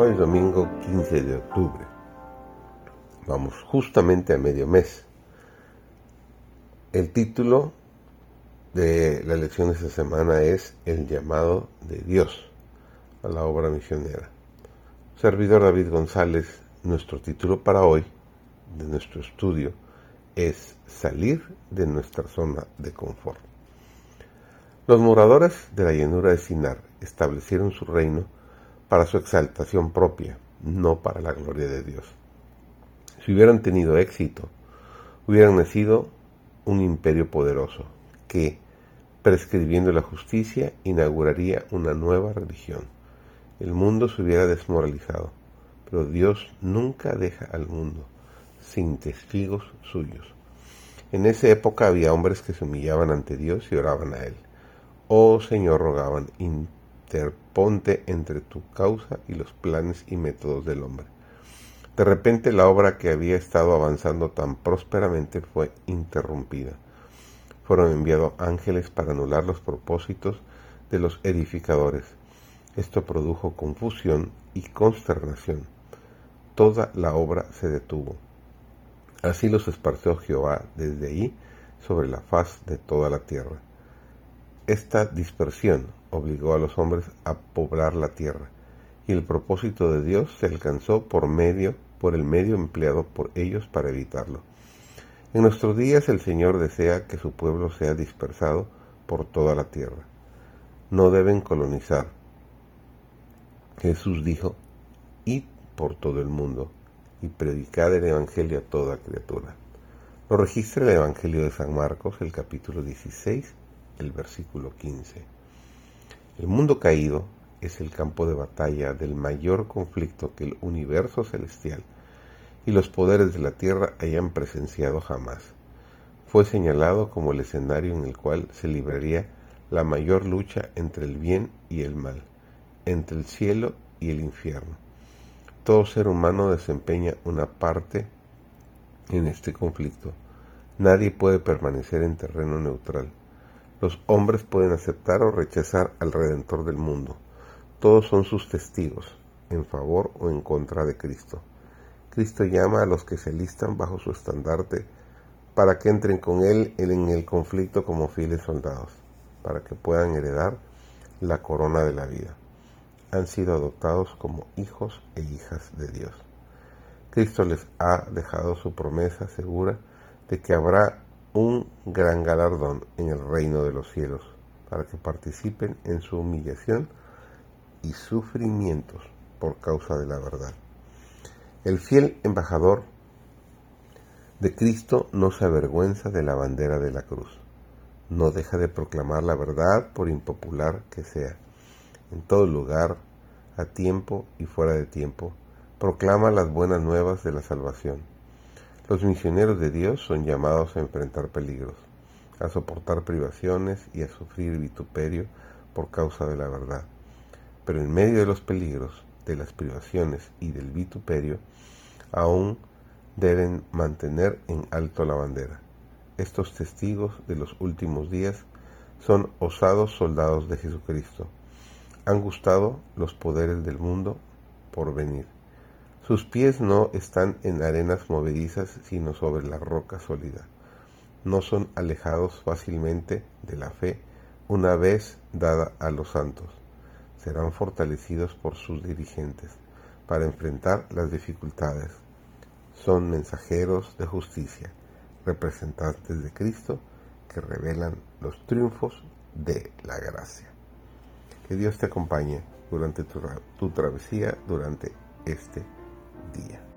Hoy domingo 15 de octubre. Vamos justamente a medio mes. El título de la lección de esta semana es El llamado de Dios a la obra misionera. Servidor David González, nuestro título para hoy de nuestro estudio es Salir de nuestra zona de confort. Los moradores de la llanura de Sinar establecieron su reino para su exaltación propia, no para la gloria de Dios. Si hubieran tenido éxito, hubieran nacido un imperio poderoso que, prescribiendo la justicia, inauguraría una nueva religión. El mundo se hubiera desmoralizado, pero Dios nunca deja al mundo sin testigos suyos. En esa época había hombres que se humillaban ante Dios y oraban a Él. Oh Señor, rogaban, interponte entre tu causa y los planes y métodos del hombre. De repente la obra que había estado avanzando tan prósperamente fue interrumpida. Fueron enviados ángeles para anular los propósitos de los edificadores. Esto produjo confusión y consternación. Toda la obra se detuvo. Así los esparció Jehová desde ahí sobre la faz de toda la tierra. Esta dispersión obligó a los hombres a poblar la tierra, y el propósito de Dios se alcanzó por medio, por el medio empleado por ellos para evitarlo. En nuestros días el Señor desea que su pueblo sea dispersado por toda la tierra. No deben colonizar. Jesús dijo, id por todo el mundo y predicad el Evangelio a toda criatura. Lo registra el Evangelio de San Marcos, el capítulo 16, el versículo 15. El mundo caído es el campo de batalla del mayor conflicto que el universo celestial y los poderes de la tierra hayan presenciado jamás. Fue señalado como el escenario en el cual se libraría la mayor lucha entre el bien y el mal, entre el cielo y el infierno. Todo ser humano desempeña una parte en este conflicto. Nadie puede permanecer en terreno neutral. Los hombres pueden aceptar o rechazar al Redentor del mundo. Todos son sus testigos, en favor o en contra de Cristo. Cristo llama a los que se listan bajo su estandarte para que entren con Él en el conflicto como fieles soldados, para que puedan heredar la corona de la vida. Han sido adoptados como hijos e hijas de Dios. Cristo les ha dejado su promesa segura de que habrá un gran galardón en el reino de los cielos, para que participen en su humillación y sufrimientos por causa de la verdad. El fiel embajador de Cristo no se avergüenza de la bandera de la cruz, no deja de proclamar la verdad por impopular que sea. En todo lugar, a tiempo y fuera de tiempo, proclama las buenas nuevas de la salvación los misioneros de Dios son llamados a enfrentar peligros, a soportar privaciones y a sufrir vituperio por causa de la verdad. Pero en medio de los peligros, de las privaciones y del vituperio, aún deben mantener en alto la bandera. Estos testigos de los últimos días son osados soldados de Jesucristo. Han gustado los poderes del mundo por venir sus pies no están en arenas movedizas, sino sobre la roca sólida. No son alejados fácilmente de la fe una vez dada a los santos. Serán fortalecidos por sus dirigentes para enfrentar las dificultades. Son mensajeros de justicia, representantes de Cristo que revelan los triunfos de la gracia. Que Dios te acompañe durante tu, tu travesía, durante este día.